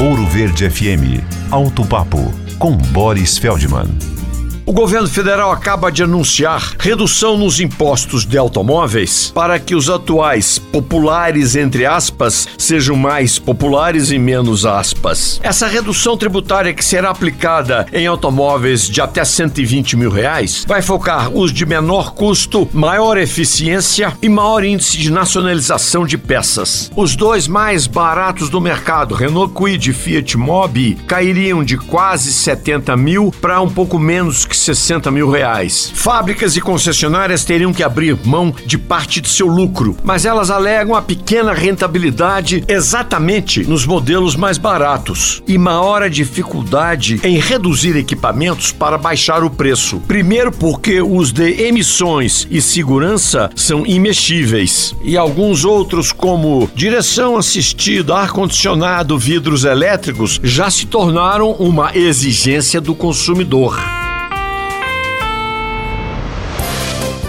Ouro Verde FM. Alto Papo com Boris Feldman. O governo federal acaba de anunciar redução nos impostos de automóveis para que os atuais populares, entre aspas, sejam mais populares e menos aspas. Essa redução tributária que será aplicada em automóveis de até 120 mil reais vai focar os de menor custo, maior eficiência e maior índice de nacionalização de peças. Os dois mais baratos do mercado, Renault Kwid e Fiat Mobi, cairiam de quase 70 mil para um pouco menos que 60 mil reais. Fábricas e concessionárias teriam que abrir mão de parte de seu lucro, mas elas alegam a pequena rentabilidade exatamente nos modelos mais baratos e maior dificuldade em reduzir equipamentos para baixar o preço. Primeiro, porque os de emissões e segurança são imexíveis, e alguns outros, como direção assistida, ar-condicionado, vidros elétricos, já se tornaram uma exigência do consumidor.